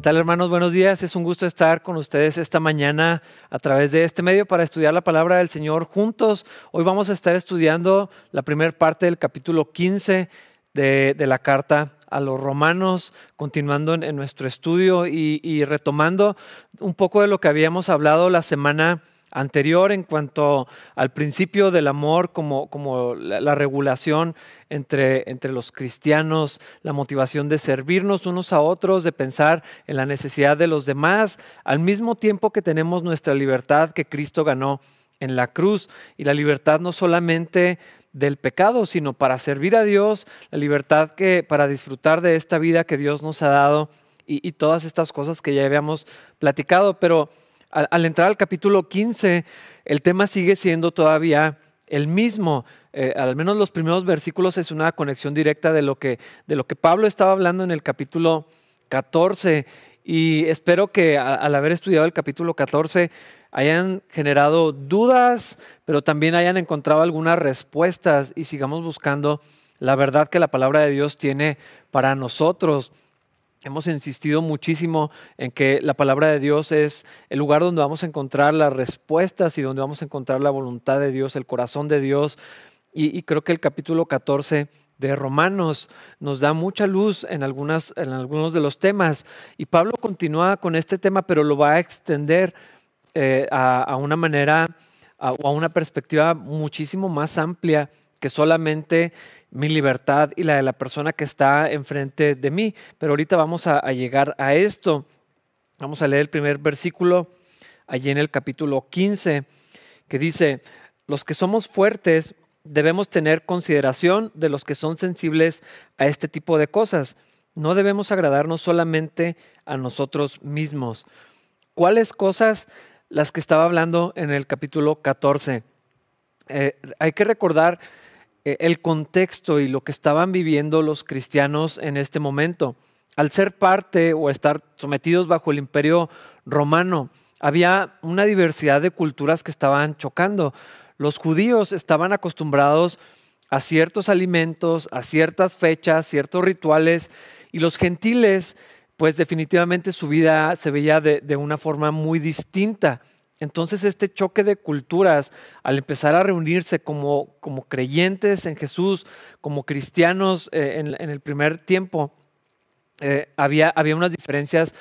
¿Qué tal hermanos? Buenos días. Es un gusto estar con ustedes esta mañana a través de este medio para estudiar la palabra del Señor juntos. Hoy vamos a estar estudiando la primera parte del capítulo 15 de, la carta a los romanos, continuando en, nuestro estudio y, y retomando un poco de lo que habíamos hablado la semana anterior en cuanto al principio del amor como, como la, regulación entre, entre los cristianos, la motivación de servirnos unos a otros, de pensar en la necesidad de los demás, al mismo tiempo que tenemos nuestra libertad que Cristo ganó en la cruz y la libertad no solamente del pecado, sino para servir a Dios, la libertad que para disfrutar de esta vida que Dios nos ha dado y, y todas estas cosas que ya habíamos platicado, pero al, entrar al capítulo 15, el tema sigue siendo todavía el mismo. Eh, al menos los primeros versículos es una conexión directa de lo, que, de lo que Pablo estaba hablando en el capítulo 14. Y espero que al haber estudiado el capítulo 14 hayan generado dudas, pero también hayan encontrado algunas respuestas y sigamos buscando la verdad que la palabra de Dios tiene para nosotros. Hemos insistido muchísimo en que la palabra de Dios es el lugar donde vamos a encontrar las respuestas y donde vamos a encontrar la voluntad de Dios, el corazón de Dios. Y, creo que el capítulo 14 de Romanos nos da mucha luz en, algunos de los temas. Y Pablo continúa con este tema, pero lo va a extender eh, a, una manera o a una perspectiva muchísimo más amplia que solamente mi libertad y la de la persona que está enfrente de mí. Pero ahorita vamos a, llegar a esto. Vamos a leer el primer versículo allí en el capítulo 15, que dice, los que somos fuertes debemos tener consideración de los que son sensibles a este tipo de cosas. No debemos agradarnos solamente a nosotros mismos. ¿Cuáles cosas las que estaba hablando en el capítulo 14? Eh, hay que recordar el contexto y lo que estaban viviendo los cristianos en este momento. Al ser parte o estar sometidos bajo el imperio romano, había una diversidad de culturas que estaban chocando. Los judíos estaban acostumbrados a ciertos alimentos, a ciertas fechas, ciertos rituales, y los gentiles, pues definitivamente su vida se veía de, de una forma muy distinta. Entonces este choque de culturas, al empezar a reunirse como, como creyentes en Jesús, como cristianos eh, en, el primer tiempo, eh, había, había unas diferencias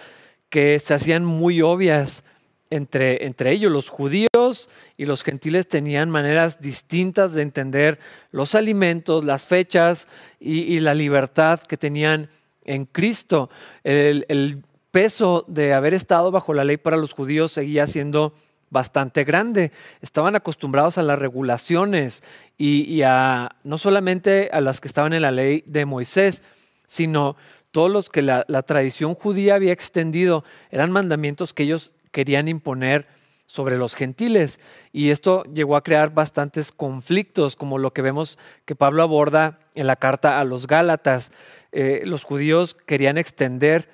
que se hacían muy obvias entre, entre ellos. Los judíos y los gentiles tenían maneras distintas de entender los alimentos, las fechas y, la libertad que tenían en Cristo. El, el peso de haber estado bajo la ley para los judíos seguía siendo bastante grande. Estaban acostumbrados a las regulaciones y, a no solamente a las que estaban en la ley de Moisés, sino todos los que la, tradición judía había extendido. Eran mandamientos que ellos querían imponer sobre los gentiles. Y esto llegó a crear bastantes conflictos, como lo que vemos que Pablo aborda en la carta a los Gálatas. Eh, los judíos querían extender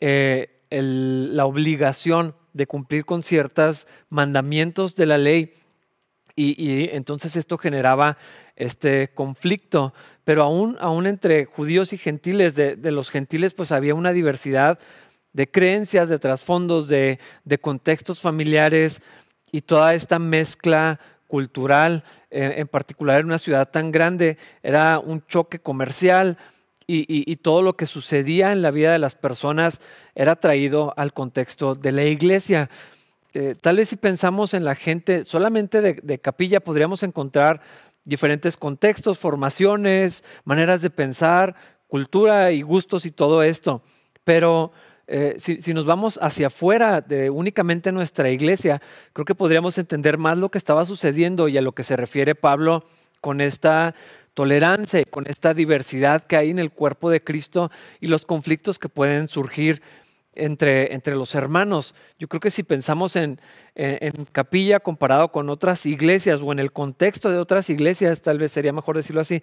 eh, la obligación de cumplir con ciertos mandamientos de la ley. Y, entonces esto generaba este conflicto, pero aún, aún entre judíos y gentiles, de, los gentiles pues había una diversidad de creencias, de trasfondos, de, contextos familiares y toda esta mezcla cultural, eh, en particular en una ciudad tan grande, era un choque comercial, y, todo lo que sucedía en la vida de las personas era traído al contexto de la iglesia. Eh, tal vez si pensamos en la gente solamente de, capilla, podríamos encontrar diferentes contextos, formaciones, maneras de pensar, cultura y gustos y todo esto. Pero eh, si, si, nos vamos hacia afuera de únicamente nuestra iglesia, creo que podríamos entender más lo que estaba sucediendo y a lo que se refiere Pablo con esta tolerancia con esta diversidad que hay en el cuerpo de Cristo y los conflictos que pueden surgir entre, entre los hermanos. Yo creo que si pensamos en, en, capilla comparado con otras iglesias o en el contexto de otras iglesias, tal vez sería mejor decirlo así,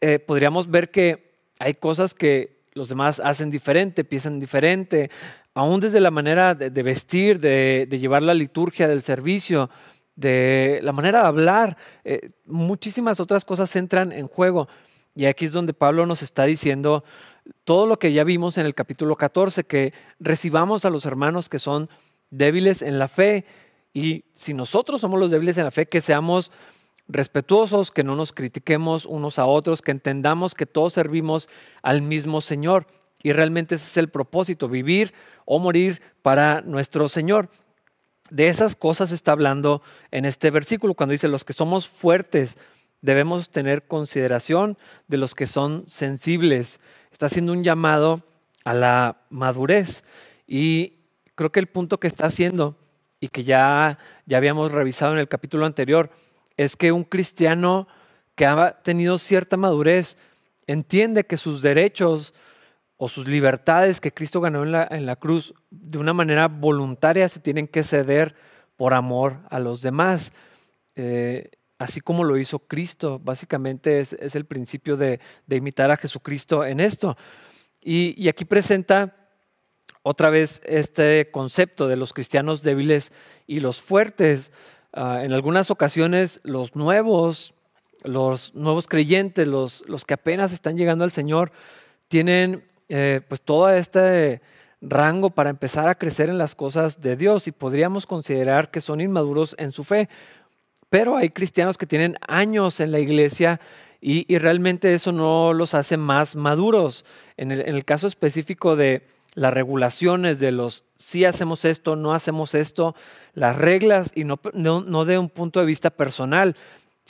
eh, podríamos ver que hay cosas que los demás hacen diferente, piensan diferente, aún desde la manera de, vestir, de, de llevar la liturgia del servicio, de la manera de hablar, eh, muchísimas otras cosas entran en juego. Y aquí es donde Pablo nos está diciendo todo lo que ya vimos en el capítulo 14, que recibamos a los hermanos que son débiles en la fe y si nosotros somos los débiles en la fe, que seamos respetuosos, que no nos critiquemos unos a otros, que entendamos que todos servimos al mismo Señor. Y realmente ese es el propósito, vivir o morir para nuestro Señor. De esas cosas está hablando en este versículo, cuando dice, los que somos fuertes debemos tener consideración de los que son sensibles. Está haciendo un llamado a la madurez. Y creo que el punto que está haciendo y que ya, ya habíamos revisado en el capítulo anterior, es que un cristiano que ha tenido cierta madurez entiende que sus derechos o sus libertades que Cristo ganó en la, en la cruz de una manera voluntaria se tienen que ceder por amor a los demás. Eh, así como lo hizo Cristo, básicamente es, el principio de, imitar a Jesucristo en esto. Y, y aquí presenta otra vez este concepto de los cristianos débiles y los fuertes. Ah, en algunas ocasiones los nuevos, los nuevos creyentes, los, los que apenas están llegando al Señor, tienen eh, pues todo este rango para empezar a crecer en las cosas de Dios y podríamos considerar que son inmaduros en su fe. Pero hay cristianos que tienen años en la iglesia y, realmente eso no los hace más maduros. En el, caso específico de las regulaciones de los si hacemos esto, no hacemos esto, las reglas y no, de un punto de vista personal,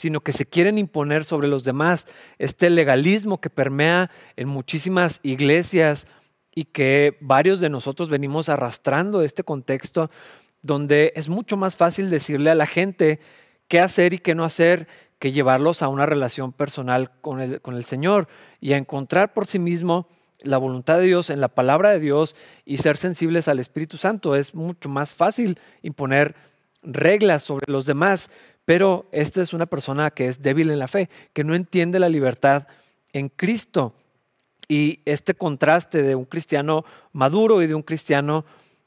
sino que se quieren imponer sobre los demás. Este legalismo que permea en muchísimas iglesias y que varios de nosotros venimos arrastrando este contexto donde es mucho más fácil decirle a la gente qué hacer y qué no hacer que llevarlos a una relación personal con el, con el Señor y a encontrar por sí mismo la voluntad de Dios, en la palabra de Dios y ser sensibles al Espíritu Santo. Es mucho más fácil imponer reglas sobre los demás, pero esto es una persona que es débil en la fe, que no entiende la libertad en Cristo. Y este contraste de un cristiano maduro y de un cristiano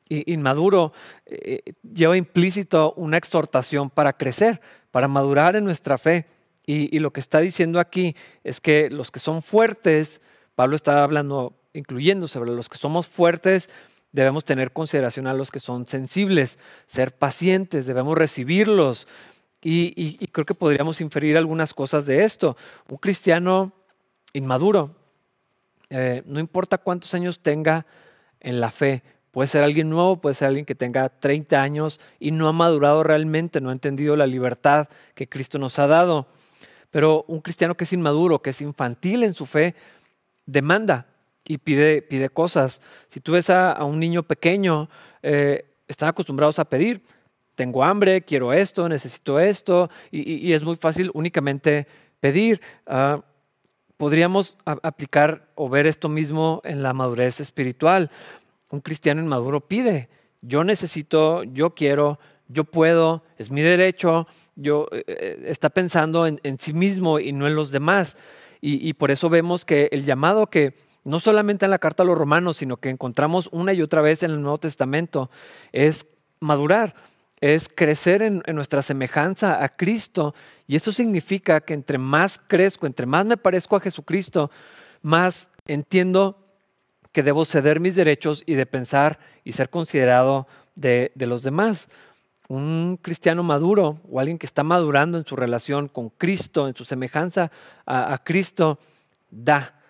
inmaduro eh, lleva implícito una exhortación para crecer, para madurar en nuestra fe. y lo que está diciendo aquí es que los que son fuertes, Pablo está hablando, incluyendo sobre los que somos fuertes, debemos tener consideración a los que son sensibles, ser pacientes, debemos recibirlos. Y, creo que podríamos inferir algunas cosas de esto. Un cristiano inmaduro, eh, no importa cuántos años tenga en la fe, puede ser alguien nuevo, puede ser alguien que tenga 30 años y no ha madurado realmente, no ha entendido la libertad que Cristo nos ha dado. Pero un cristiano que es inmaduro, que es infantil en su fe, demanda y pide, cosas. Si tú ves a, un niño pequeño, eh, están acostumbrados a pedir, tengo hambre, quiero esto, necesito esto, y, es muy fácil únicamente pedir. Ah, podríamos aplicar o ver esto mismo en la madurez espiritual. Un cristiano inmaduro pide, yo necesito, yo quiero, yo puedo, es mi derecho, yo, eh, eh, está pensando en, en sí mismo y no en los demás. Y, por eso vemos que el llamado que no solamente en la carta a los romanos, sino que encontramos una y otra vez en el Nuevo Testamento, es madurar, es crecer en, nuestra semejanza a Cristo. Y eso significa que entre más crezco, entre más me parezco a Jesucristo, más entiendo que debo ceder mis derechos y de pensar y ser considerado de los demás un cristiano maduro o alguien que está madurando en su relación con Cristo, en su semejanza a, Cristo, da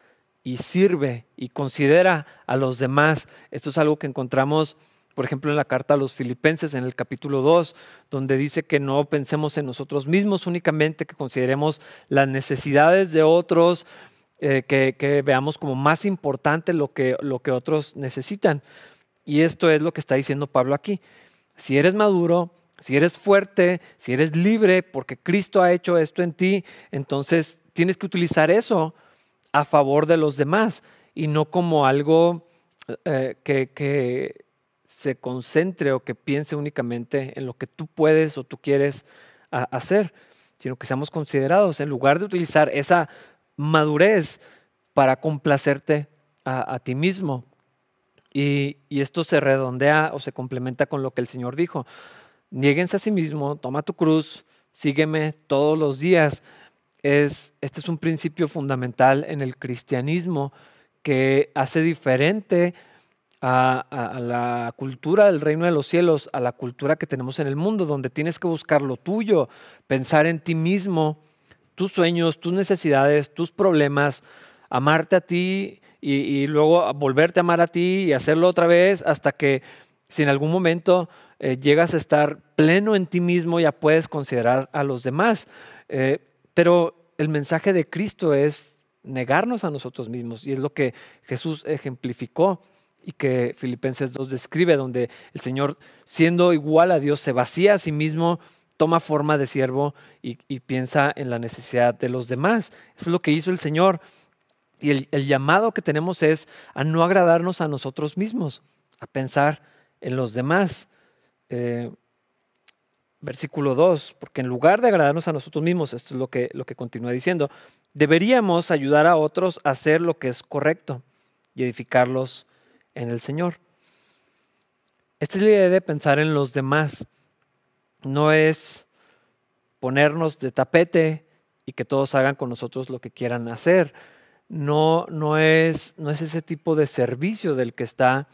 y sirve y considera a los demás. Esto es algo que encontramos, por ejemplo, en la carta a los filipenses en el capítulo 2, donde dice que no pensemos en nosotros mismos únicamente, que consideremos las necesidades de otros, eh, que, veamos como más importante lo que, lo que otros necesitan. Y esto es lo que está diciendo Pablo aquí si eres maduro, si eres fuerte, si eres libre, porque Cristo ha hecho esto en ti, entonces tienes que utilizar eso a favor de los demás y no como algo eh, que, se concentre o que piense únicamente en lo que tú puedes o tú quieres hacer, sino que seamos considerados en lugar de utilizar esa madurez para complacerte a ti mismo y, esto se redondea o se complementa con lo que el Señor dijo. Niéguense a sí mismo, toma tu cruz, sígueme todos los días. Es, este es un principio fundamental en el cristianismo que hace diferente a, la cultura del reino de los cielos, a la cultura que tenemos en el mundo, donde tienes que buscar lo tuyo, pensar en ti mismo, tus sueños, tus necesidades, tus problemas, amarte a ti y, luego volverte a amar a ti y hacerlo otra vez hasta que si en algún momento eh, llegas a estar pleno en ti mismo, ya puedes considerar a los demás. Eh, pero el mensaje de Cristo es negarnos a nosotros mismos y es lo que Jesús ejemplificó y que Filipenses 2 describe, donde el Señor, siendo igual a Dios, se vacía a sí mismo, toma forma de siervo y, piensa en la necesidad de los demás. Eso es lo que hizo el Señor. Y el, llamado que tenemos es a no agradarnos a nosotros mismos, a pensar en los demás. Eh, versículo 2, porque en lugar de agradarnos a nosotros mismos, esto es lo que, lo que continúa diciendo, deberíamos ayudar a otros a hacer lo que es correcto y edificarlos en el Señor. Esta es la idea de pensar en los demás. No es ponernos de tapete y que todos hagan con nosotros lo que quieran hacer no, no, es, no es ese tipo de servicio del que está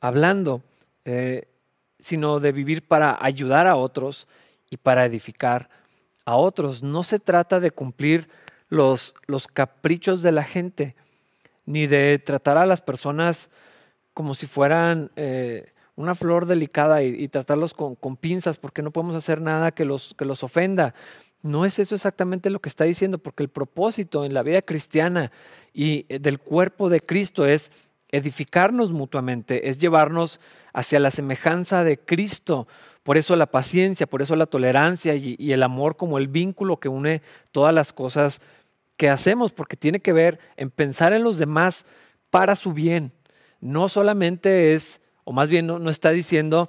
hablando, eh, sino de vivir para ayudar a otros y para edificar a otros. No se trata de cumplir los, los caprichos de la gente, ni de tratar a las personas como si fueran eh, una flor delicada y, tratarlos con, pinzas, porque no podemos hacer nada que los, que los ofenda. No es eso exactamente lo que está diciendo, porque el propósito en la vida cristiana y eh, del cuerpo de Cristo es edificarnos mutuamente, es llevarnos hacia la semejanza de Cristo. Por eso la paciencia, por eso la tolerancia y, el amor como el vínculo que une todas las cosas que hacemos, porque tiene que ver en pensar en los demás para su bien. No solamente es, o más bien no está diciendo,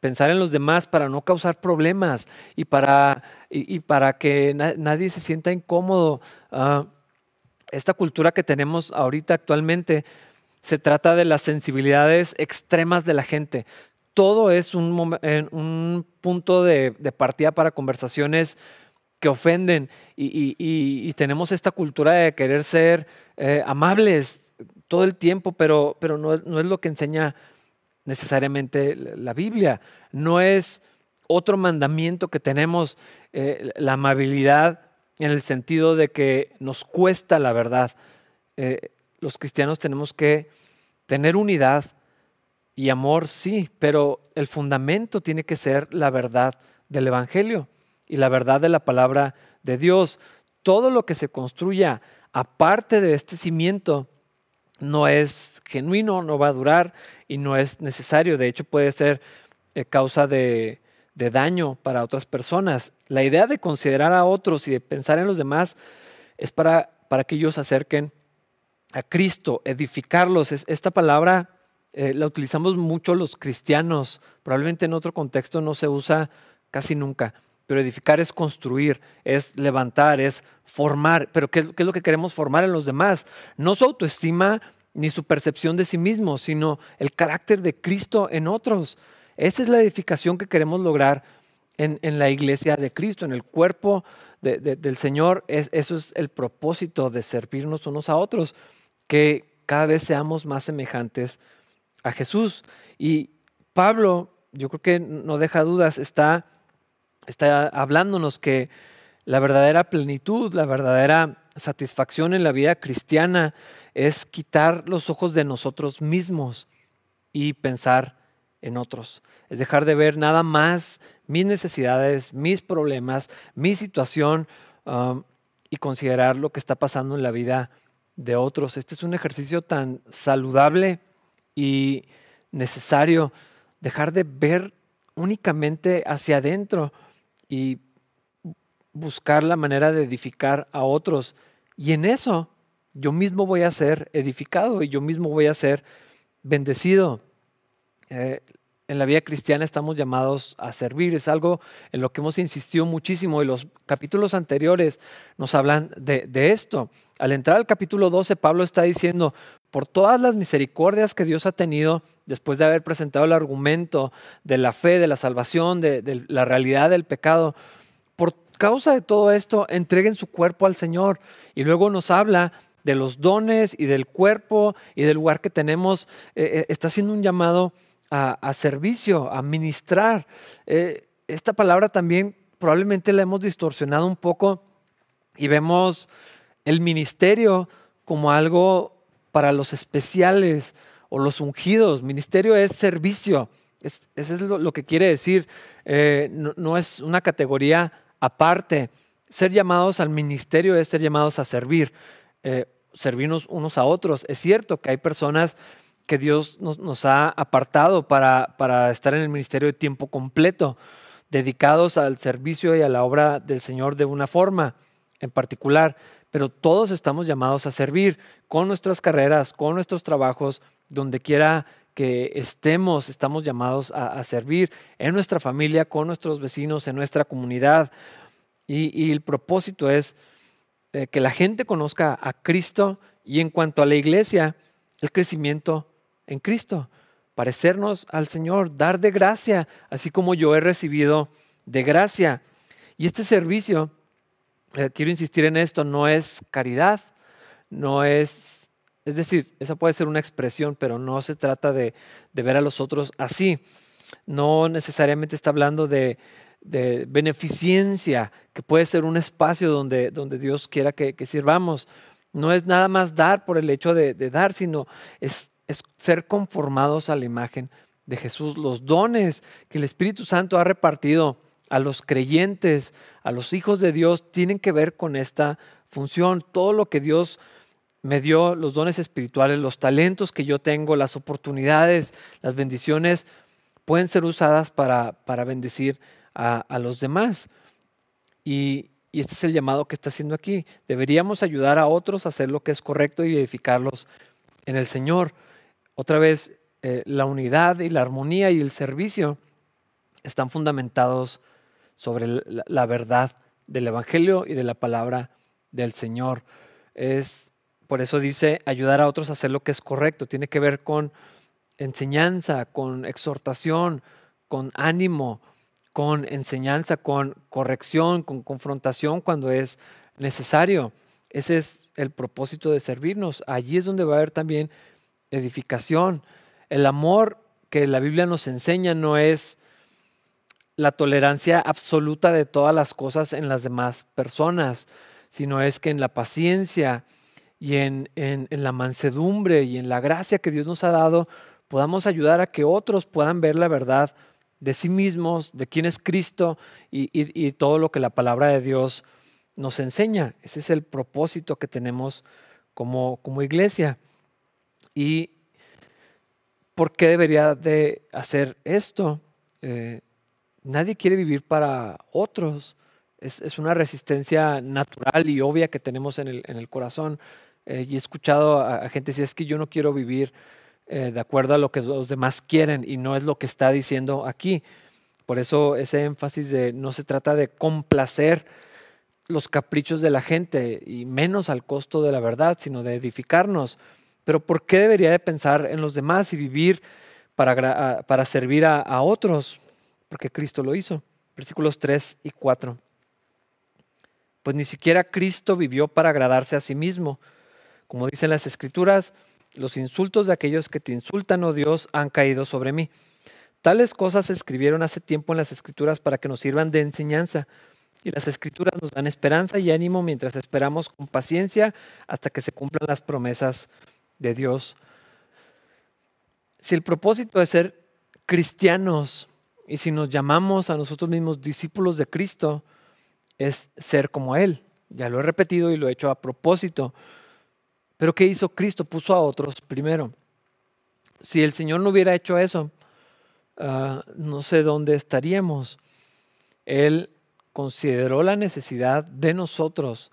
pensar en los demás para no causar problemas y para, que nadie se sienta incómodo. Ah, esta cultura que tenemos ahorita actualmente se trata de las sensibilidades extremas de la gente. Todo es un, un punto de, partida para conversaciones que ofenden y, tenemos esta cultura de querer ser eh, amables todo el tiempo, pero, pero no, no es lo que enseña necesariamente la Biblia. No es otro mandamiento que tenemos, eh, la amabilidad en el sentido de que nos cuesta la verdad. Eh, los cristianos tenemos que tener unidad y amor, sí, pero el fundamento tiene que ser la verdad del Evangelio y la verdad de la palabra de Dios. Todo lo que se construya aparte de este cimiento no es genuino, no va a durar y no es necesario. De hecho, puede ser eh, causa de, daño para otras personas. La idea de considerar a otros y de pensar en los demás es para, para que ellos se acerquen a Cristo, edificarlos. esta palabra eh, la utilizamos mucho los cristianos, probablemente en otro contexto no se usa casi nunca, pero edificar es construir, es levantar, es formar. Pero ¿qué, ¿qué, es lo que queremos formar en los demás? No su autoestima ni su percepción de sí mismo, sino el carácter de Cristo en otros. Esa es la edificación que queremos lograr en, la iglesia de Cristo, en el cuerpo del Señor. Es, eso es el propósito de servirnos unos a otros, que cada vez seamos más semejantes a Jesús. Y Pablo, yo creo que no deja dudas, está, está hablándonos que la verdadera plenitud, la verdadera satisfacción en la vida cristiana es quitar los ojos de nosotros mismos y pensar en otros. Es dejar de ver nada más mis necesidades, mis problemas, mi situación um, y considerar lo que está pasando en la vida de otros. Este es un ejercicio tan saludable y necesario. Dejar de ver únicamente hacia adentro y buscar la manera de edificar a otros. Y en eso yo mismo voy a ser edificado y yo mismo voy a ser bendecido. Eh, en la vida cristiana estamos llamados a servir. Es algo en lo que hemos insistido muchísimo y los capítulos anteriores nos hablan de, de, esto. Al entrar al capítulo 12, Pablo está diciendo, por todas las misericordias que Dios ha tenido después de haber presentado el argumento de la fe, de la salvación, de, la realidad del pecado, por causa de todo esto, entreguen su cuerpo al Señor. Y luego nos habla de los dones y del cuerpo y del lugar que tenemos, eh, eh, está haciendo un llamado a, servicio, a ministrar. Eh, esta palabra también probablemente la hemos distorsionado un poco y vemos el ministerio como algo para los especiales o los ungidos. Ministerio es servicio. Es, eso es lo, que quiere decir. no, es una categoría aparte. Ser llamados al ministerio es ser llamados a servir eh, servirnos unos a otros. Es cierto que hay personas que Dios nos, ha apartado para, para, estar en el ministerio de tiempo completo, dedicados al servicio y a la obra del Señor de una forma en particular, pero todos estamos llamados a servir con nuestras carreras, con nuestros trabajos, donde quiera que estemos, estamos llamados a, servir en nuestra familia, con nuestros vecinos, en nuestra comunidad. y el propósito es eh, que la gente conozca a Cristo y en cuanto a la iglesia, el crecimiento en Cristo, parecernos al Señor, dar de gracia, así como yo he recibido de gracia. Y este servicio, eh, quiero insistir en esto, no es caridad, no es, es decir, esa puede ser una expresión, pero no se trata de, ver a los otros así. No necesariamente está hablando de, beneficencia, que puede ser un espacio donde, donde Dios quiera que, sirvamos. No es nada más dar por el hecho de, dar, sino es ser conformados a la imagen de Jesús. Los dones que el Espíritu Santo ha repartido a los creyentes, a los hijos de Dios, tienen que ver con esta función. Todo lo que Dios me dio, los dones espirituales, los talentos que yo tengo, las oportunidades, las bendiciones, pueden ser usadas para, para bendecir a, los demás. Y, este es el llamado que está haciendo aquí. Deberíamos ayudar a otros a hacer lo que es correcto y edificarlos en el Señor. Otra vez, eh, la unidad y la armonía y el servicio están fundamentados sobre la, verdad del Evangelio y de la palabra del Señor. Es, por eso dice, ayudar a otros a hacer lo que es correcto. Tiene que ver con enseñanza, con exhortación, con ánimo, con enseñanza, con corrección, con confrontación cuando es necesario. Ese es el propósito de servirnos. Allí es donde va a haber también edificación. El amor que la Biblia nos enseña no es la tolerancia absoluta de todas las cosas en las demás personas, sino es que en la paciencia y en, en, la mansedumbre y en la gracia que Dios nos ha dado, podamos ayudar a que otros puedan ver la verdad de sí mismos, de quién es Cristo y, todo lo que la palabra de Dios nos enseña. Ese es el propósito que tenemos como, como iglesia. ¿Y por qué debería de hacer esto? Eh, nadie quiere vivir para otros. Es, una resistencia natural y obvia que tenemos en el, corazón. Eh, y he escuchado a, gente decir, es que yo no quiero vivir eh, de acuerdo a lo que los demás quieren y no es lo que está diciendo aquí. Por eso ese énfasis de no se trata de complacer los caprichos de la gente y menos al costo de la verdad, sino de edificarnos. Pero ¿por qué debería de pensar en los demás y vivir para, servir a otros? Porque Cristo lo hizo. Versículos 3 y 4. Pues ni siquiera Cristo vivió para agradarse a sí mismo. Como dicen las escrituras, los insultos de aquellos que te insultan, oh Dios, han caído sobre mí. Tales cosas se escribieron hace tiempo en las escrituras para que nos sirvan de enseñanza. Y las escrituras nos dan esperanza y ánimo mientras esperamos con paciencia hasta que se cumplan las promesas de Dios. Si el propósito de ser cristianos y si nos llamamos a nosotros mismos discípulos de Cristo es ser como Él. Ya lo he repetido y lo he hecho a propósito. Pero ¿qué hizo Cristo? Puso a otros primero. Si el Señor no hubiera hecho eso, ah, no sé dónde estaríamos. Él consideró la necesidad de nosotros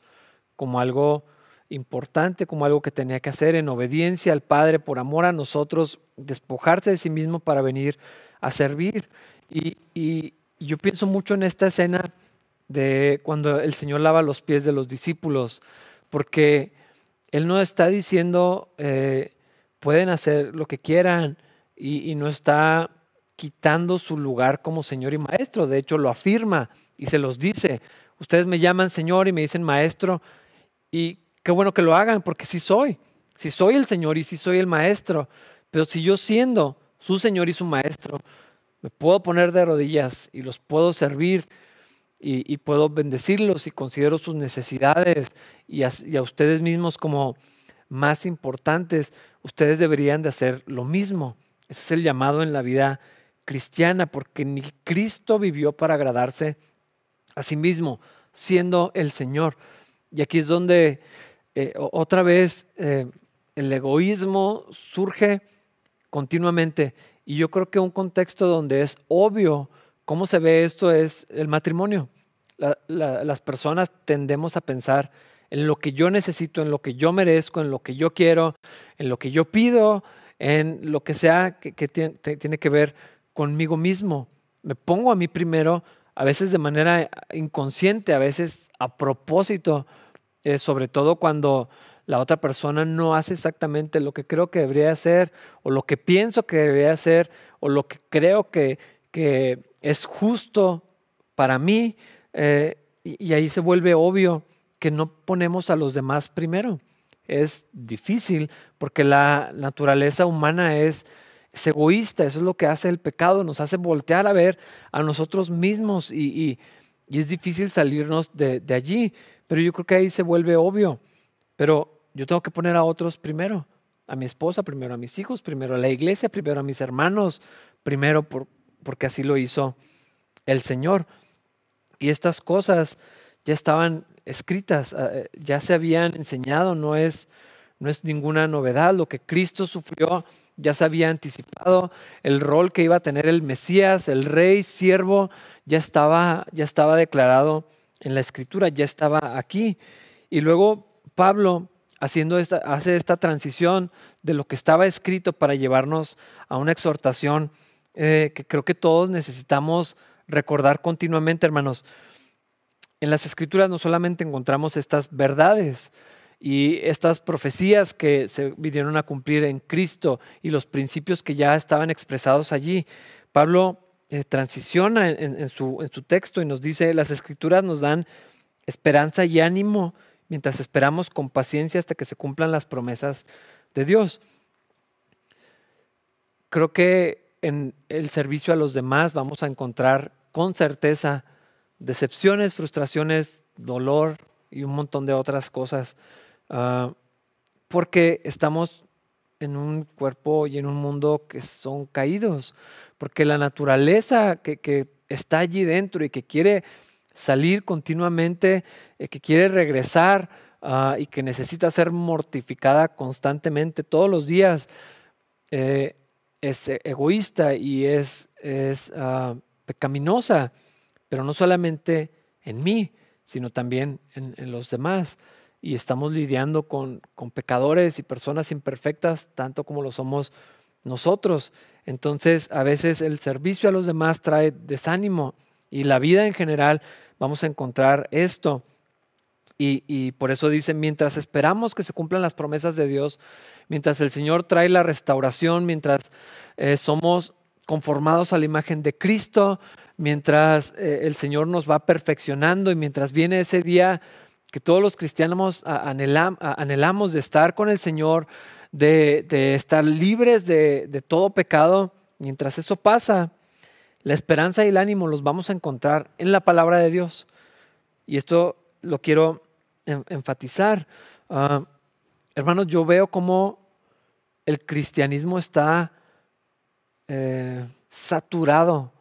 como algo importante, como algo que tenía que hacer en obediencia al Padre, por amor a nosotros, despojarse de sí mismo para venir a servir. Y, y yo pienso mucho en esta escena de cuando el Señor lava los pies de los discípulos, porque él no está diciendo, eh, pueden hacer lo que quieran y, no está quitando su lugar como Señor y Maestro. De hecho, lo afirma y se los dice. Ustedes me llaman Señor y me dicen Maestro. Y qué bueno que lo hagan, porque sí soy, sí soy el Señor y sí soy el Maestro, pero si yo siendo su Señor y su Maestro, me puedo poner de rodillas y los puedo servir y, puedo bendecirlos y considero sus necesidades y a, ustedes mismos como más importantes, ustedes deberían de hacer lo mismo. Ese es el llamado en la vida cristiana, porque ni Cristo vivió para agradarse a sí mismo, siendo el Señor. Y aquí es donde eh, otra vez eh, el egoísmo surge continuamente. Y yo creo que un contexto donde es obvio cómo se ve esto es el matrimonio. las personas tendemos a pensar en lo que yo necesito, en lo que yo merezco, en lo que yo quiero, en lo que yo pido, en lo que sea que, tiene que ver conmigo mismo. Me pongo a mí primero, a veces de manera inconsciente, a veces a propósito, eh, sobre todo cuando la otra persona no hace exactamente lo que creo que debería hacer, o lo que pienso que debería hacer, o lo que creo que, que es justo para mí. Eh, y ahí se vuelve obvio que no ponemos a los demás primero. Es difícil porque la naturaleza humana es, egoísta, eso es lo que hace el pecado, nos hace voltear a ver a nosotros mismos y, es difícil salirnos de, de, allí, pero yo creo que ahí se vuelve obvio, pero yo tengo que poner a otros primero, a mi esposa primero, a mis hijos primero, a la iglesia primero, a mis hermanos primero, por, porque así lo hizo el Señor. Y estas cosas ya estaban escritas, eh, ya se habían enseñado, no es, no es ninguna novedad. Lo que Cristo sufrió ya se había anticipado, el rol que iba a tener el Mesías, el rey, siervo, ya estaba, ya estaba declarado en la escritura, ya estaba aquí. Y luego Pablo haciendo esta, hace esta transición de lo que estaba escrito para llevarnos a una exhortación eh, que creo que todos necesitamos recordar continuamente, hermanos. En las escrituras no solamente encontramos estas verdades y estas profecías que se vinieron a cumplir en Cristo y los principios que ya estaban expresados allí. Pablo eh, transiciona en, su, en su texto y nos dice, las escrituras nos dan esperanza y ánimo mientras esperamos con paciencia hasta que se cumplan las promesas de Dios. Creo que en el servicio a los demás vamos a encontrar con certeza decepciones, frustraciones, dolor y un montón de otras cosas, ah, porque estamos en un cuerpo y en un mundo que son caídos, porque la naturaleza que, está allí dentro y que quiere salir continuamente, eh, que quiere regresar ah, y que necesita ser mortificada constantemente todos los días, eh, es egoísta y es, ah, pecaminosa pero no solamente en mí, sino también en, los demás. Y estamos lidiando con, con, pecadores y personas imperfectas, tanto como lo somos nosotros. Entonces, a veces el servicio a los demás trae desánimo y la vida en general vamos a encontrar esto. Y, por eso dice, mientras esperamos que se cumplan las promesas de Dios, mientras el Señor trae la restauración, mientras eh, somos conformados a la imagen de Cristo, mientras eh, el Señor nos va perfeccionando y mientras viene ese día que todos los cristianos anhelamos de estar con el Señor, de, estar libres de, todo pecado, mientras eso pasa, la esperanza y el ánimo los vamos a encontrar en la palabra de Dios. Y esto lo quiero enfatizar. Ah, hermanos, yo veo cómo el cristianismo está eh, saturado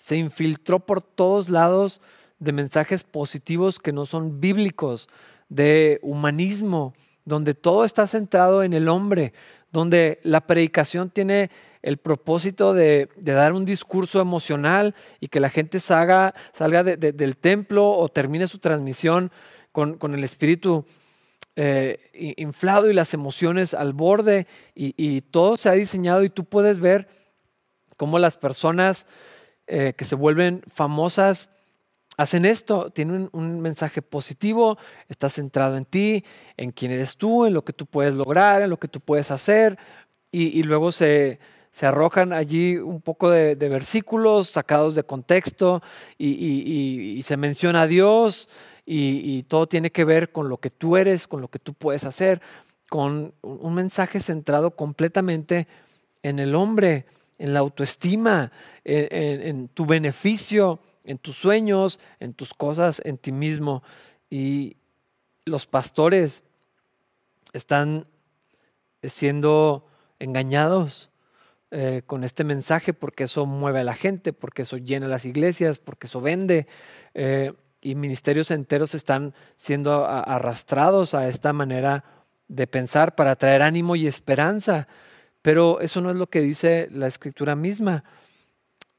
se infiltró por todos lados de mensajes positivos que no son bíblicos, de humanismo, donde todo está centrado en el hombre, donde la predicación tiene el propósito de, dar un discurso emocional y que la gente salga, salga del templo o termine su transmisión con, el espíritu eh, inflado y las emociones al borde y, todo se ha diseñado y tú puedes ver cómo las personas eh, que se vuelven famosas hacen esto, tienen un, mensaje positivo, está centrado en ti, en quién eres tú, en lo que tú puedes lograr, en lo que tú puedes hacer, y, luego se, arrojan allí un poco de, versículos sacados de contexto y, se menciona a Dios y, todo tiene que ver con lo que tú eres, con lo que tú puedes hacer, con un mensaje centrado completamente en el hombre, en la autoestima, en, tu beneficio, en tus sueños, en tus cosas, en ti mismo. Y los pastores están siendo engañados eh, con este mensaje porque eso mueve a la gente, porque eso llena las iglesias, porque eso vende. Eh, y ministerios enteros están siendo arrastrados a esta manera de pensar para traer ánimo y esperanza. Pero eso no es lo que dice la escritura misma.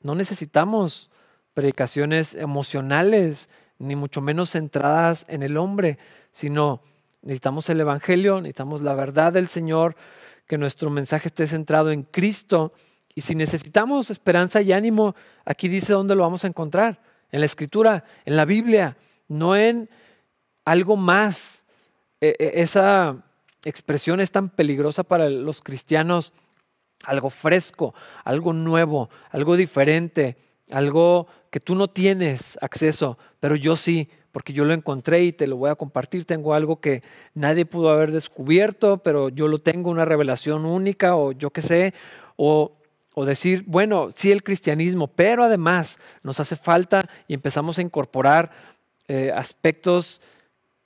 No necesitamos predicaciones emocionales, ni mucho menos centradas en el hombre, sino necesitamos el Evangelio, necesitamos la verdad del Señor, que nuestro mensaje esté centrado en Cristo. Y si necesitamos esperanza y ánimo, aquí dice dónde lo vamos a encontrar, en la Escritura, en la Biblia, no en algo más. E, e, esa expresión es tan peligrosa para los cristianos, algo fresco, algo nuevo, algo diferente, algo que tú no tienes acceso, pero yo sí, porque yo lo encontré y te lo voy a compartir. Tengo algo que nadie pudo haber descubierto, pero yo lo tengo, una revelación única o yo qué sé, o, decir, bueno, sí el cristianismo, pero además nos hace falta y empezamos a incorporar eh, aspectos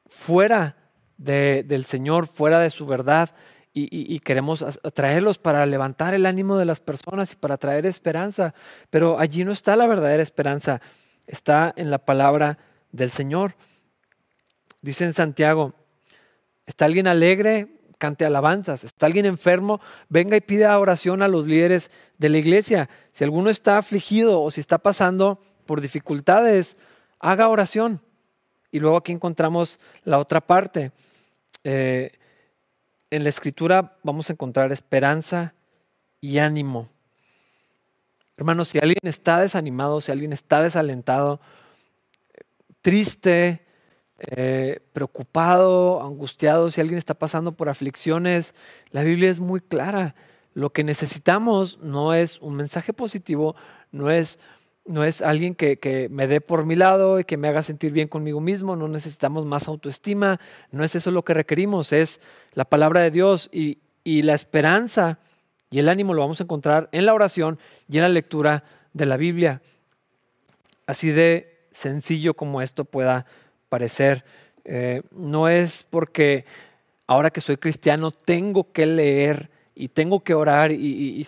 fuera del Señor, fuera de su verdad, y, queremos traerlos para levantar el ánimo de las personas y para traer esperanza. Pero allí no está la verdadera esperanza, está en la palabra del Señor. Dice en Santiago, ¿está alguien alegre? Cante alabanzas. ¿Está alguien enfermo? Venga y pida oración a los líderes de la iglesia. Si alguno está afligido o si está pasando por dificultades, haga oración. Y luego aquí encontramos la otra parte. Eh, en la escritura vamos a encontrar esperanza y ánimo. Hermanos, si alguien está desanimado, si alguien está desalentado, triste, eh, preocupado, angustiado, si alguien está pasando por aflicciones, la Biblia es muy clara. Lo que necesitamos no es un mensaje positivo, no es no es alguien que, me dé por mi lado y que me haga sentir bien conmigo mismo, no necesitamos más autoestima, no es eso lo que requerimos, es la palabra de Dios y, y la esperanza y el ánimo lo vamos a encontrar en la oración y en la lectura de la Biblia. Así de sencillo como esto pueda parecer. Eh, no es porque ahora que soy cristiano tengo que leer y tengo que orar y,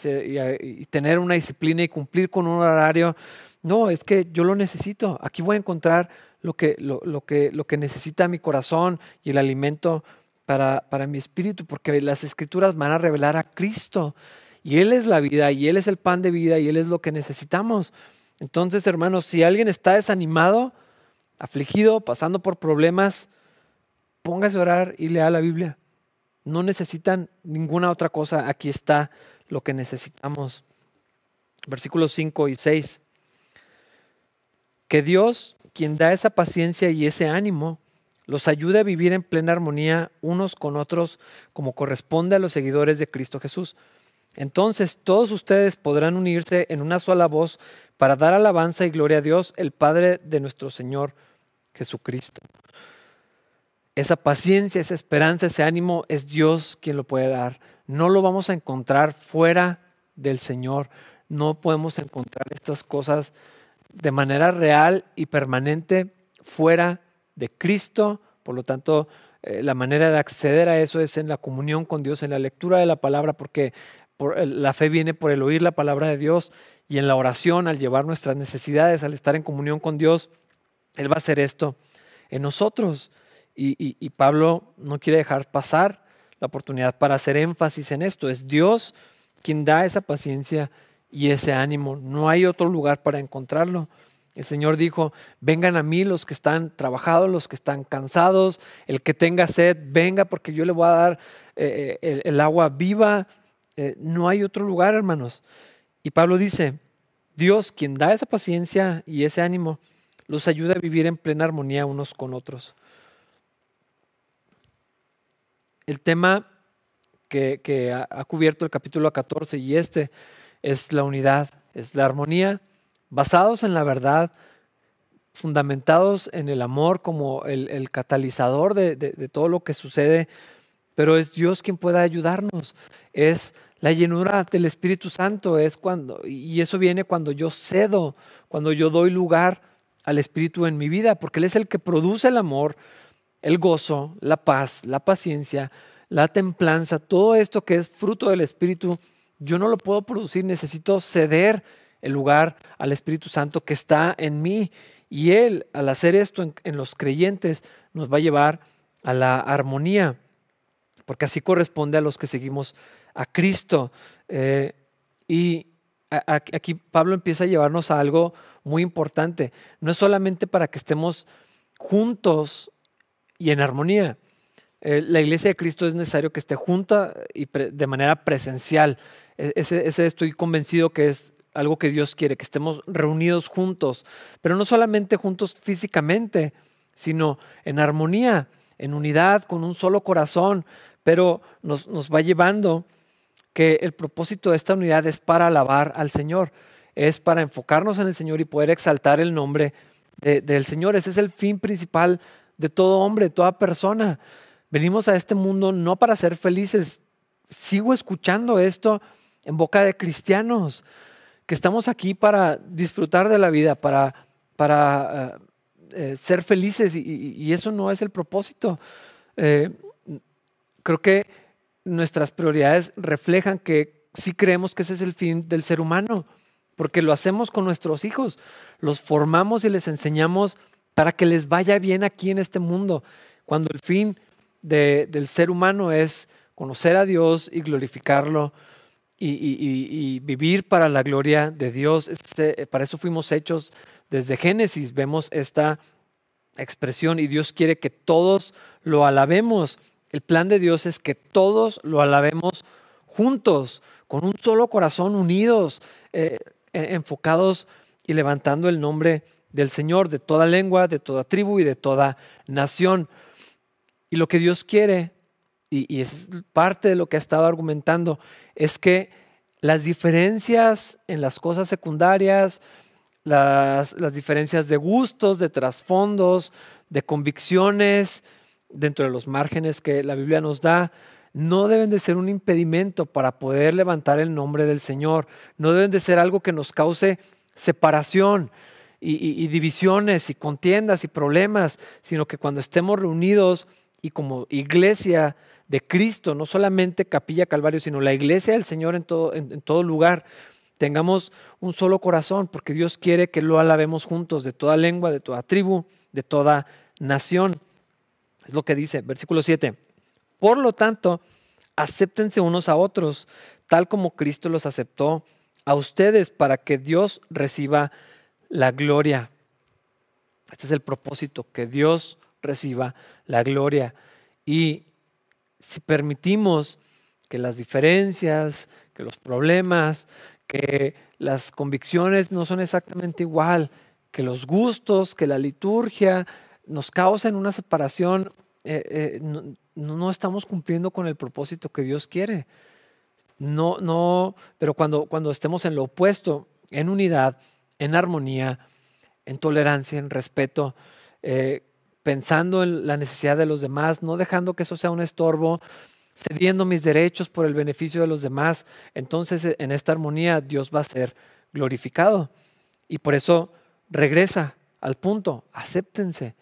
tener una disciplina y cumplir con un horario. No, es que yo lo necesito. Aquí voy a encontrar lo que, lo, que, lo que necesita mi corazón y el alimento para, para mi espíritu, porque las escrituras van a revelar a Cristo. Y Él es la vida, y Él es el pan de vida, y Él es lo que necesitamos. Entonces, hermanos, si alguien está desanimado, afligido, pasando por problemas, póngase a orar y lea la Biblia. No necesitan ninguna otra cosa. Aquí está lo que necesitamos. Versículos 5 y 6 que Dios, quien da esa paciencia y ese ánimo, los ayude a vivir en plena armonía unos con otros como corresponde a los seguidores de Cristo Jesús. Entonces todos ustedes podrán unirse en una sola voz para dar alabanza y gloria a Dios, el Padre de nuestro Señor Jesucristo. Esa paciencia, esa esperanza, ese ánimo es Dios quien lo puede dar. No lo vamos a encontrar fuera del Señor. No podemos encontrar estas cosas de manera real y permanente fuera de Cristo. Por lo tanto, eh, la manera de acceder a eso es en la comunión con Dios, en la lectura de la palabra, porque la fe viene por el oír la palabra de Dios y en la oración, al llevar nuestras necesidades, al estar en comunión con Dios, Él va a hacer esto en nosotros. y Pablo no quiere dejar pasar la oportunidad para hacer énfasis en esto. Es Dios quien da esa paciencia y ese ánimo. No hay otro lugar para encontrarlo. El Señor dijo, vengan a mí los que están trabajados, los que están cansados, el que tenga sed, venga porque yo le voy a dar eh, eh, el, agua viva. Eh, no hay otro lugar, hermanos. Y Pablo dice, Dios, quien da esa paciencia y ese ánimo, los ayuda a vivir en plena armonía unos con otros. El tema que, ha cubierto el capítulo 14 y este es la unidad, es la armonía, basados en la verdad, fundamentados en el amor como el, catalizador de, de, todo lo que sucede, pero es Dios quien pueda ayudarnos. Es la llenura del Espíritu Santo, es cuando, y eso viene cuando yo cedo, cuando yo doy lugar al Espíritu en mi vida, porque Él es el que produce el amor, el gozo, la paz, la paciencia, la templanza, todo esto que es fruto del Espíritu, yo no lo puedo producir, necesito ceder el lugar al Espíritu Santo que está en mí. Y Él, al hacer esto en, los creyentes, nos va a llevar a la armonía, porque así corresponde a los que seguimos a Cristo. Eh, y aquí Pablo empieza a llevarnos a algo muy importante. No es solamente para que estemos juntos y en armonía. Eh, la iglesia de Cristo es necesario que esté junta y de manera presencial. E, ese, estoy convencido que es algo que Dios quiere, que estemos reunidos juntos, pero no solamente juntos físicamente, sino en armonía, en unidad, con un solo corazón, pero nos, nos va llevando que el propósito de esta unidad es para alabar al Señor, es para enfocarnos en el Señor y poder exaltar el nombre del Señor. Ese es el fin principal de todo hombre, de toda persona. Venimos a este mundo no para ser felices. Sigo escuchando esto en boca de cristianos, que estamos aquí para disfrutar de la vida, para, para eh, eh, ser felices y, eso no es el propósito. Eh, creo que nuestras prioridades reflejan que sí creemos que ese es el fin del ser humano, porque lo hacemos con nuestros hijos, los formamos y les enseñamos para que les vaya bien aquí en este mundo, cuando el fin del ser humano es conocer a Dios y glorificarlo y, vivir para la gloria de Dios. Este, para eso fuimos hechos desde Génesis, vemos esta expresión y Dios quiere que todos lo alabemos. El plan de Dios es que todos lo alabemos juntos, con un solo corazón, unidos, eh, enfocados y levantando el nombre del Señor, de toda lengua, de toda tribu y de toda nación. Y lo que Dios quiere, y, es parte de lo que ha estado argumentando, es que las diferencias en las cosas secundarias, las, las diferencias de gustos, de trasfondos, de convicciones, dentro de los márgenes que la Biblia nos da, no deben de ser un impedimento para poder levantar el nombre del Señor, no deben de ser algo que nos cause separación y, divisiones y contiendas y problemas, sino que cuando estemos reunidos y como iglesia de Cristo, no solamente Capilla Calvario, sino la iglesia del Señor en todo, en todo lugar, tengamos un solo corazón, porque Dios quiere que lo alabemos juntos, de toda lengua, de toda tribu, de toda nación. Es lo que dice, versículo 7. Por lo tanto, acéptense unos a otros, tal como Cristo los aceptó a ustedes, para que Dios reciba la gloria. Este es el propósito, que Dios reciba la gloria. Y si permitimos que las diferencias, que los problemas, que las convicciones no son exactamente igual, que los gustos, que la liturgia, nos causan una separación, eh, eh, no, estamos cumpliendo con el propósito que Dios quiere. No, no, pero cuando, cuando estemos en lo opuesto, en unidad, en armonía, en tolerancia, en respeto, eh, pensando en la necesidad de los demás, no dejando que eso sea un estorbo, cediendo mis derechos por el beneficio de los demás, entonces en esta armonía Dios va a ser glorificado. Y por eso regresa al punto, acéptense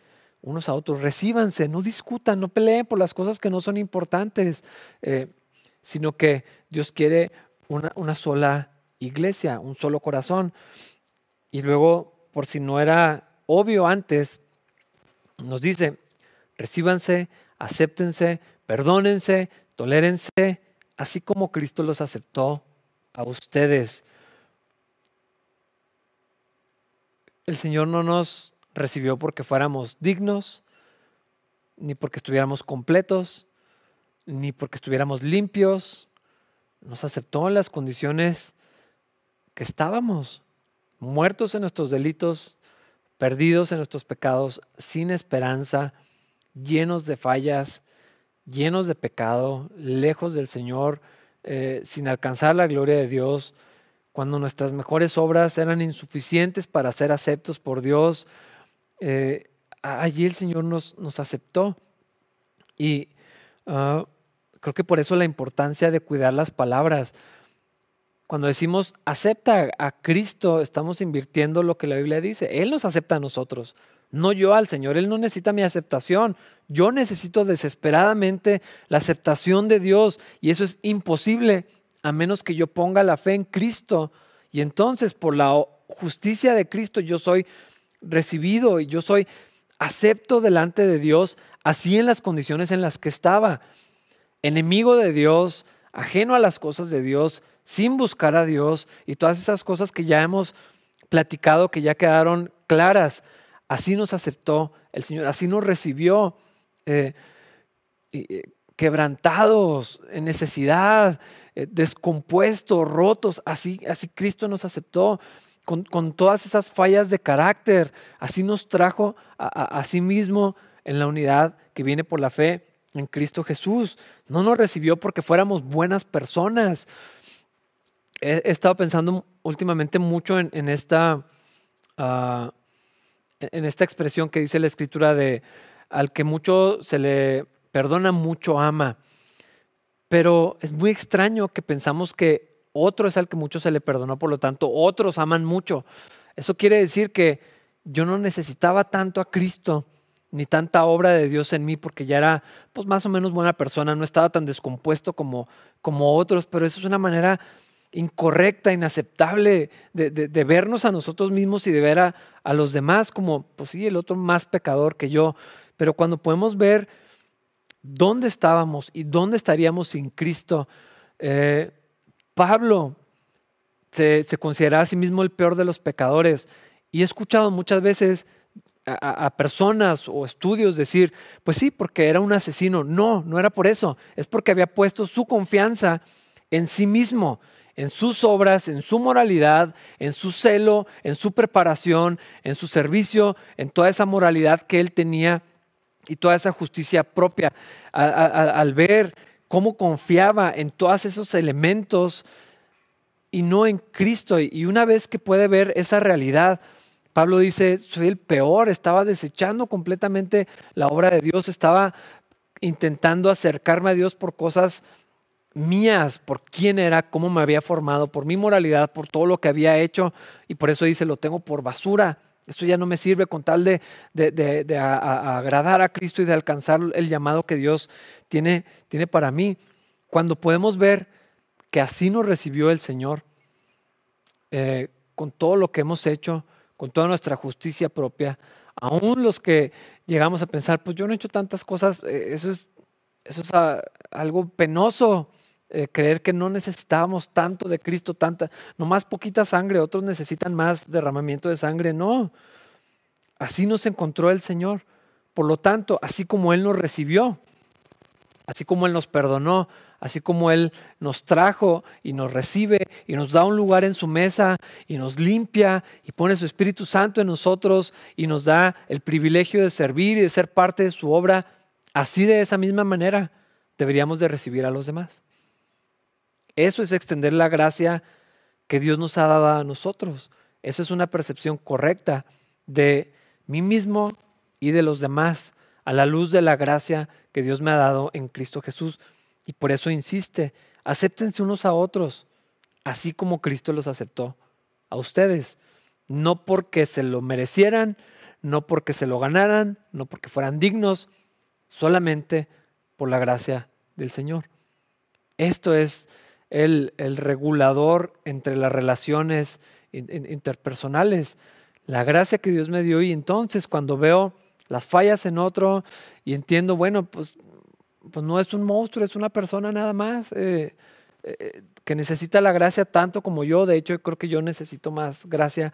unos a otros, recíbanse, no discutan, no peleen por las cosas que no son importantes, eh, sino que Dios quiere una, una, sola iglesia, un solo corazón. Y luego, por si no era obvio antes, nos dice, recíbanse, acéptense, perdónense, tolérense, así como Cristo los aceptó a ustedes. El Señor no nos recibió porque fuéramos dignos, ni porque estuviéramos completos, ni porque estuviéramos limpios. Nos aceptó en las condiciones que estábamos, muertos en nuestros delitos, perdidos en nuestros pecados, sin esperanza, llenos de fallas, llenos de pecado, lejos del Señor, eh, sin alcanzar la gloria de Dios, cuando nuestras mejores obras eran insuficientes para ser aceptos por Dios, eh, allí el Señor nos, nos aceptó. Y ah, creo que por eso la importancia de cuidar las palabras. Cuando decimos acepta a Cristo, estamos invirtiendo lo que la Biblia dice. Él nos acepta a nosotros, no yo al Señor. Él no necesita mi aceptación. Yo necesito desesperadamente la aceptación de Dios y eso es imposible a menos que yo ponga la fe en Cristo. Y entonces por la justicia de Cristo yo soy recibido y yo soy acepto delante de Dios así en las condiciones en las que estaba. Enemigo de Dios, ajeno a las cosas de Dios, sin buscar a Dios y todas esas cosas que ya hemos platicado, que ya quedaron claras. Así nos aceptó el Señor, así nos recibió, eh, eh, quebrantados, en necesidad, eh, descompuestos, rotos. Así, así Cristo nos aceptó. Con, todas esas fallas de carácter, así nos trajo a sí mismo en la unidad que viene por la fe en Cristo Jesús. No nos recibió porque fuéramos buenas personas, he, estado pensando últimamente mucho en, esta, ah, en esta expresión que dice la escritura de al que mucho se le perdona, mucho ama. Pero es muy extraño que pensamos que otro es al que mucho se le perdonó, por lo tanto, otros aman mucho. Eso quiere decir que yo no necesitaba tanto a Cristo ni tanta obra de Dios en mí porque ya era pues más o menos buena persona, no estaba tan descompuesto como, como otros, pero eso es una manera incorrecta, inaceptable de, vernos a nosotros mismos y de ver a, los demás como, pues sí, el otro más pecador que yo. Pero cuando podemos ver dónde estábamos y dónde estaríamos sin Cristo, eh, Pablo se, se considera a sí mismo el peor de los pecadores. Y he escuchado muchas veces a, personas o estudios decir, pues sí, porque era un asesino. No, no era por eso. Es porque había puesto su confianza en sí mismo en sus obras, en su moralidad, en su celo, en su preparación, en su servicio, en toda esa moralidad que él tenía y toda esa justicia propia. Al, ver cómo confiaba en todos esos elementos y no en Cristo. Y una vez que puede ver esa realidad, Pablo dice, soy el peor, estaba desechando completamente la obra de Dios, estaba intentando acercarme a Dios por cosas mías, por quién era, cómo me había formado, por mi moralidad, por todo lo que había hecho. Y por eso dice, lo tengo por basura. Esto ya no me sirve con tal de, de, agradar a Cristo y de alcanzar el llamado que Dios tiene, tiene para mí. Cuando podemos ver que así nos recibió el Señor, eh, con todo lo que hemos hecho, con toda nuestra justicia propia, aún los que llegamos a pensar, pues yo no he hecho tantas cosas, eh, eso es, eso es algo penoso. Eh, creer que no necesitábamos tanto de Cristo, tanta, más poquita sangre, otros necesitan más derramamiento de sangre. No, así nos encontró el Señor. Por lo tanto, así como Él nos recibió, así como Él nos perdonó, así como Él nos trajo y nos recibe y nos da un lugar en su mesa y nos limpia y pone su Espíritu Santo en nosotros y nos da el privilegio de servir y de ser parte de su obra, así de esa misma manera deberíamos de recibir a los demás. Eso es extender la gracia que Dios nos ha dado a nosotros. Eso es una percepción correcta de mí mismo y de los demás a la luz de la gracia que Dios me ha dado en Cristo Jesús. Y por eso insiste, acéptense unos a otros, así como Cristo los aceptó a ustedes. No porque se lo merecieran, no porque se lo ganaran, no porque fueran dignos, solamente por la gracia del Señor. Esto es el, regulador entre las relaciones interpersonales. La gracia que Dios me dio y entonces cuando veo las fallas en otro y entiendo, bueno, pues, pues no es un monstruo, es una persona nada más eh, eh, que necesita la gracia tanto como yo. De hecho, creo que yo necesito más gracia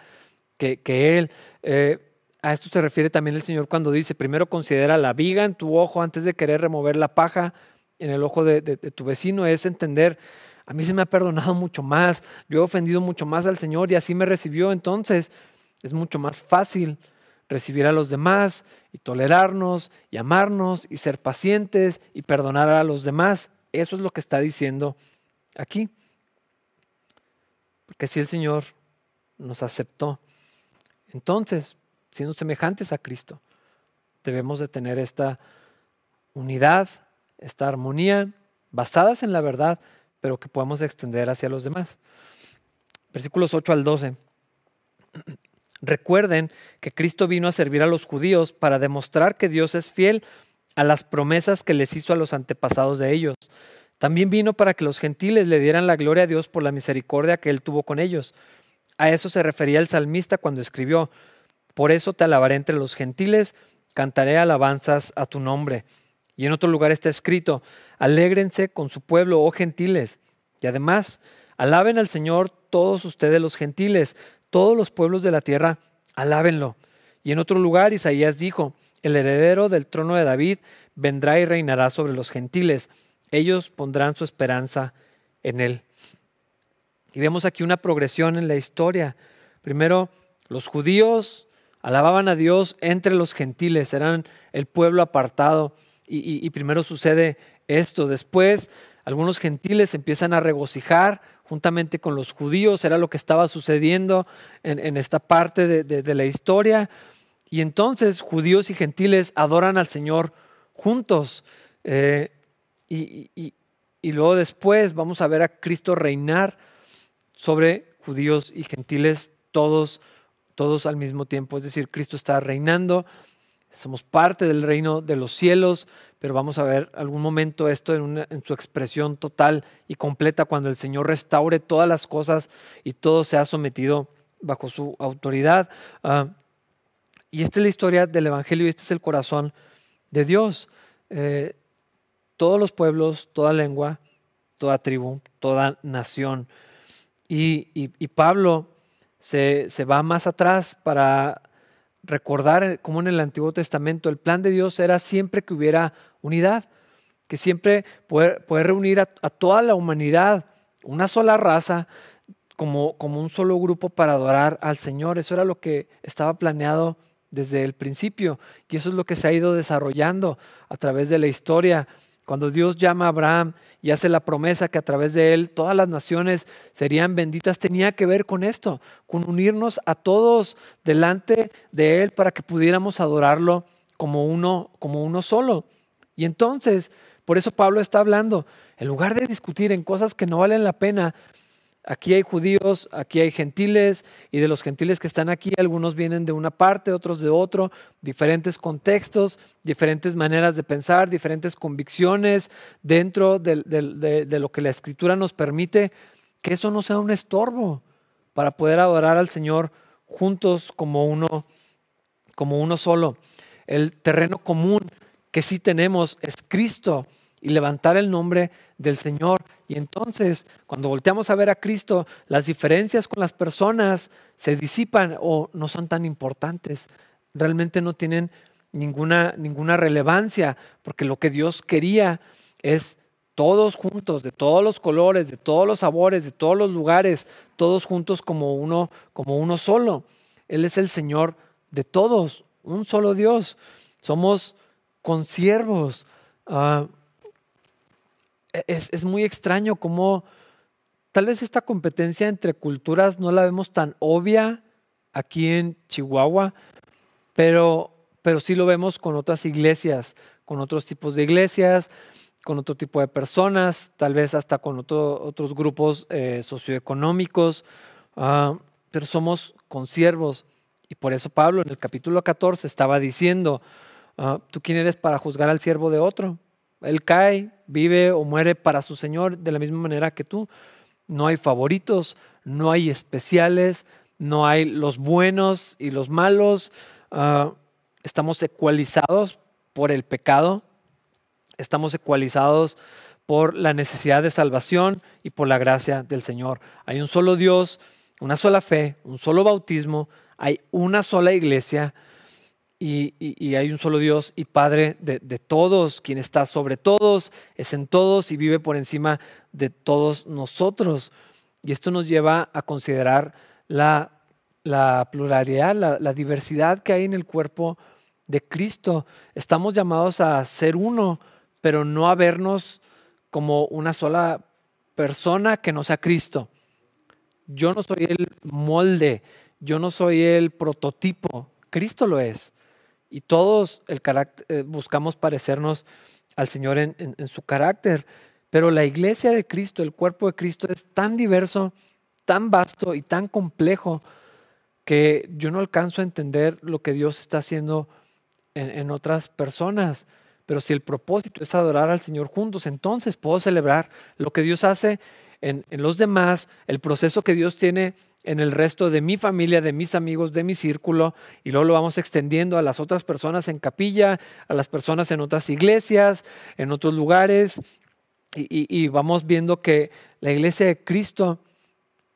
que, Él. Eh, a esto se refiere también el Señor cuando dice, primero considera la viga en tu ojo antes de querer remover la paja en el ojo de tu vecino. Es entender a mí se me ha perdonado mucho más, yo he ofendido mucho más al Señor y así me recibió, entonces es mucho más fácil recibir a los demás y tolerarnos y amarnos y ser pacientes y perdonar a los demás. Eso es lo que está diciendo aquí. Porque si el Señor nos aceptó, entonces siendo semejantes a Cristo. Debemos de tener esta unidad, esta armonía, basadas en la verdad, pero que podemos extender hacia los demás. Versículos 8 al 12. Recuerden que Cristo vino a servir a los judíos para demostrar que Dios es fiel a las promesas que les hizo a los antepasados de ellos. También vino para que los gentiles le dieran la gloria a Dios por la misericordia que Él tuvo con ellos. A eso se refería el salmista cuando escribió, Por eso te alabaré entre los gentiles, cantaré alabanzas a tu nombre. Y en otro lugar está escrito, Alégrense con su pueblo, oh gentiles. Y además, alaben al Señor todos ustedes los gentiles, todos los pueblos de la tierra, alábenlo. Y en otro lugar Isaías dijo, el heredero del trono de David vendrá y reinará sobre los gentiles. Ellos pondrán su esperanza en él. Y vemos aquí una progresión en la historia. Primero, los judíos alababan a Dios entre los gentiles, eran el pueblo apartado. Y, primero sucede esto. Después, algunos gentiles empiezan a regocijar juntamente con los judíos, era lo que estaba sucediendo en, esta parte de, la historia. Y entonces judíos y gentiles adoran al Señor juntos. Eh, y, luego después vamos a ver a Cristo reinar sobre judíos y gentiles todos, todos al mismo tiempo. Es decir, Cristo está reinando, somos parte del reino de los cielos, pero vamos a ver algún momento esto en, su expresión total y completa cuando el Señor restaure todas las cosas y todo se ha sometido bajo su autoridad. Ah, y esta es la historia del Evangelio y este es el corazón de Dios. Eh, todos los pueblos, toda lengua, toda tribu, toda nación. Y, Pablo se va más atrás para recordar cómo en el Antiguo Testamento el plan de Dios era siempre que hubiera unidad, que siempre poder, reunir a, toda la humanidad, una sola raza, como, como un solo grupo para adorar al Señor. Eso era lo que estaba planeado desde el principio y eso es lo que se ha ido desarrollando a través de la historia. Cuando Dios llama a Abraham y hace la promesa que a través de él todas las naciones serían benditas, tenía que ver con esto, con unirnos a todos delante de él para que pudiéramos adorarlo como uno, como uno solo. Y entonces, por eso Pablo está hablando, en lugar de discutir en cosas que no valen la pena, aquí hay judíos, aquí hay gentiles, y de los gentiles que están aquí, algunos vienen de una parte, otros de otro, diferentes contextos, diferentes maneras de pensar, diferentes convicciones dentro de, de lo que la escritura nos permite, que eso no sea un estorbo para poder adorar al Señor juntos como uno, como uno solo. El terreno común que sí tenemos es Cristo y levantar el nombre del Señor. Y entonces, cuando volteamos a ver a Cristo, las diferencias con las personas se disipan o no son tan importantes. Realmente no tienen ninguna, ninguna relevancia, porque lo que Dios quería es todos juntos, de todos los colores, de todos los sabores, de todos los lugares, todos juntos como uno, como uno solo. Él es el Señor de todos, un solo Dios. Somos consiervos. Uh, es, muy extraño cómo tal vez esta competencia entre culturas no la vemos tan obvia aquí en Chihuahua, pero, pero sí lo vemos con otras iglesias, con otros tipos de iglesias, con otro tipo de personas, tal vez hasta con otros grupos eh, socioeconómicos, uh, pero somos consiervos. Y por eso Pablo en el capítulo 14 estaba diciendo, Ah, ¿Tú quién eres para juzgar al siervo de otro? Él cae, vive o muere para su Señor de la misma manera que tú. No hay favoritos, no hay especiales, no hay los buenos y los malos. Ah, estamos ecualizados por el pecado, estamos ecualizados por la necesidad de salvación y por la gracia del Señor. Hay un solo Dios, una sola fe, un solo bautismo, hay una sola iglesia y, hay un solo Dios y Padre de, todos, quien está sobre todos, es en todos y vive por encima de todos nosotros. Y esto nos lleva a considerar la, pluralidad, la, diversidad que hay en el cuerpo de Cristo. Estamos llamados a ser uno, pero no a vernos como una sola persona que no sea Cristo. Yo no soy el molde, yo no soy el prototipo Cristo lo es. Y todos eh, buscamos parecernos al Señor en su carácter. Pero la iglesia de Cristo, el cuerpo de Cristo es tan diverso, tan vasto y tan complejo que yo no alcanzo a entender lo que Dios está haciendo en, otras personas. Pero si el propósito es adorar al Señor juntos, entonces puedo celebrar lo que Dios hace en, los demás, el proceso que Dios tiene en el resto de mi familia, de mis amigos, de mi círculo, y luego lo vamos extendiendo a las otras personas en capilla, a las personas en otras iglesias, en otros lugares, y vamos viendo que la iglesia de Cristo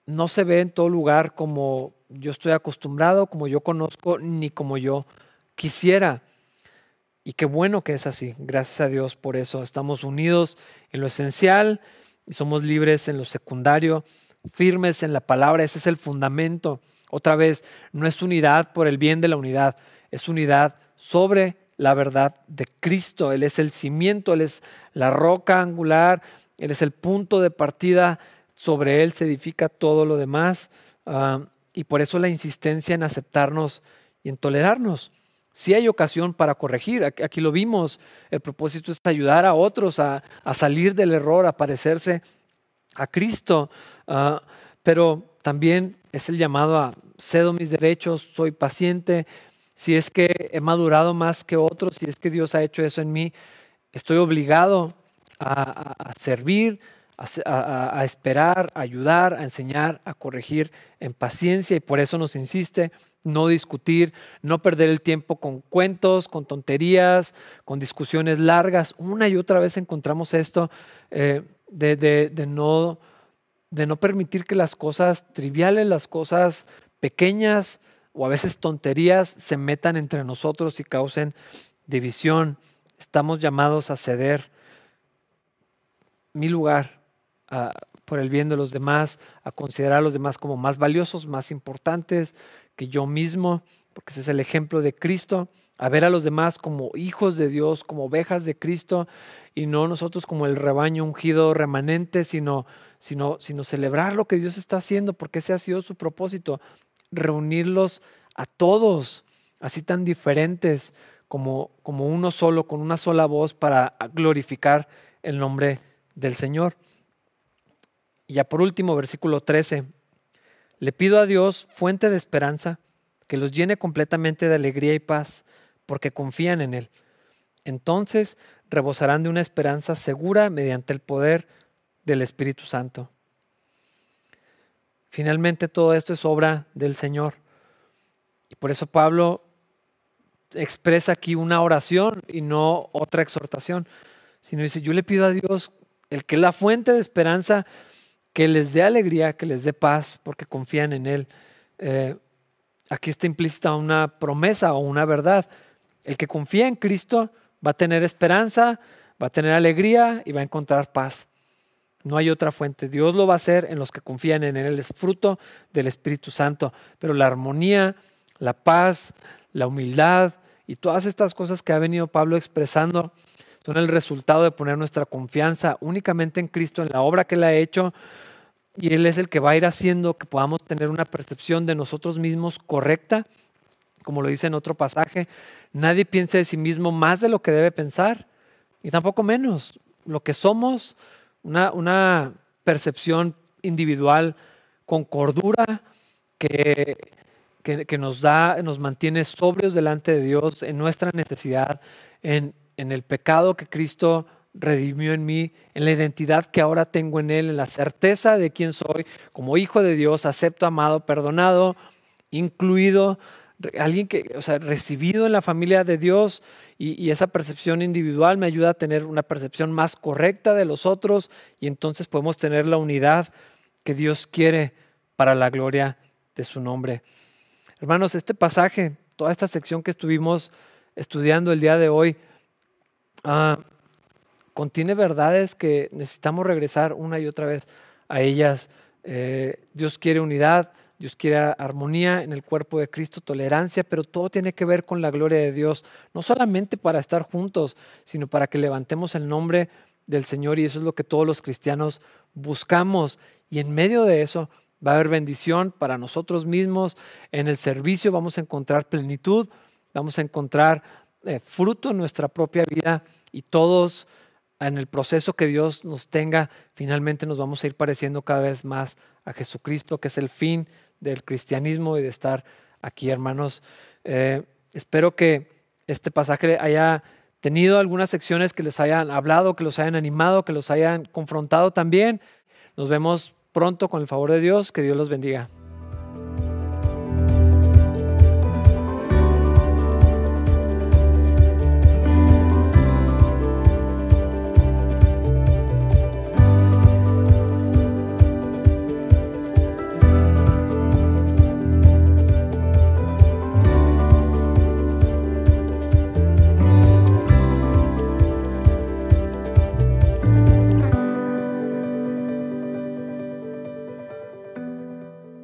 no se ve en todo lugar como yo estoy acostumbrado, como yo conozco, ni como yo quisiera. Y qué bueno que es así. Gracias a Dios por eso. Estamos unidos en lo esencial y somos libres en lo secundario, firmes en la palabra. Ese es el fundamento. Otra vez, no es unidad por el bien de la unidad, es unidad sobre la verdad de Cristo. Él es el cimiento, Él es la roca angular, Él es el punto de partida. Sobre Él se edifica todo lo demás. Ah, y por eso la insistencia en aceptarnos y en tolerarnos. Si hay ocasión para corregir, aquí lo vimos, el propósito es ayudar a otros a, salir del error, a parecerse a Cristo, ah, pero también es el llamado a cedo mis derechos, soy paciente, si es que he madurado más que otros, si es que Dios ha hecho eso en mí, estoy obligado a servir, a, esperar, a ayudar, a enseñar, a corregir en paciencia y por eso nos insiste no discutir, no perder el tiempo con cuentos, con tonterías, con discusiones largas. Una y otra vez encontramos esto eh, de, no, de no permitir que las cosas triviales, las cosas pequeñas o a veces tonterías se metan entre nosotros y causen división. Estamos llamados a ceder mi lugar, por el bien de los demás, a considerar a los demás como más valiosos, más importantes que yo mismo, porque ese es el ejemplo de Cristo, a ver a los demás como hijos de Dios, como ovejas de Cristo, y no nosotros como el rebaño ungido remanente, sino, sino, sino celebrar lo que Dios está haciendo, porque ese ha sido su propósito, reunirlos a todos, así tan diferentes como, como uno solo, con una sola voz, para glorificar el nombre del Señor. Y ya por último, versículo 13. Le pido a Dios, fuente de esperanza, que los llene completamente de alegría y paz, porque confían en Él. Entonces rebosarán de una esperanza segura mediante el poder del Espíritu Santo. Finalmente todo esto es obra del Señor. Y por eso Pablo expresa aquí una oración y no otra exhortación, sino dice, yo le pido a Dios, el que es la fuente de esperanza, que les dé alegría, que les dé paz, porque confían en Él. Eh, aquí está implícita una promesa o una verdad. El que confía en Cristo va a tener esperanza, va a tener alegría y va a encontrar paz. No hay otra fuente. Dios lo va a hacer en los que confían en Él. Es fruto del Espíritu Santo. Pero la armonía, la paz, la humildad y todas estas cosas que ha venido Pablo expresando son el resultado de poner nuestra confianza únicamente en Cristo, en la obra que Él ha hecho, y Él es el que va a ir haciendo que podamos tener una percepción de nosotros mismos correcta, como lo dice en otro pasaje. Nadie piense de sí mismo más de lo que debe pensar, y tampoco menos. Lo que somos, una, una percepción individual con cordura que, que, nos da, nos mantiene sobrios delante de Dios en nuestra necesidad, en, en el pecado que Cristo redimió en mí, en la identidad que ahora tengo en Él, en la certeza de quién soy, como hijo de Dios, acepto, amado, perdonado, incluido, alguien que, o sea, recibido en la familia de Dios y, y, esa percepción individual me ayuda a tener una percepción más correcta de los otros y entonces podemos tener la unidad que Dios quiere para la gloria de su nombre. Hermanos, este pasaje, toda esta sección que estuvimos estudiando el día de hoy, ah, contiene verdades que necesitamos regresar una y otra vez a ellas. Eh, Dios quiere unidad, Dios quiere armonía en el cuerpo de Cristo, tolerancia, pero todo tiene que ver con la gloria de Dios, no solamente para estar juntos, sino para que levantemos el nombre del Señor y eso es lo que todos los cristianos buscamos. Y en medio de eso va a haber bendición para nosotros mismos, en el servicio vamos a encontrar plenitud, vamos a encontrar eh, fruto en nuestra propia vida y todos en el proceso que Dios nos tenga, finalmente nos vamos a ir pareciendo cada vez más a Jesucristo, que es el fin del cristianismo y de estar aquí, hermanos. Eh, espero que este pasaje haya tenido algunas secciones que les hayan hablado, que los hayan animado, que los hayan confrontado también. Nos vemos pronto con el favor de Dios. Que Dios los bendiga.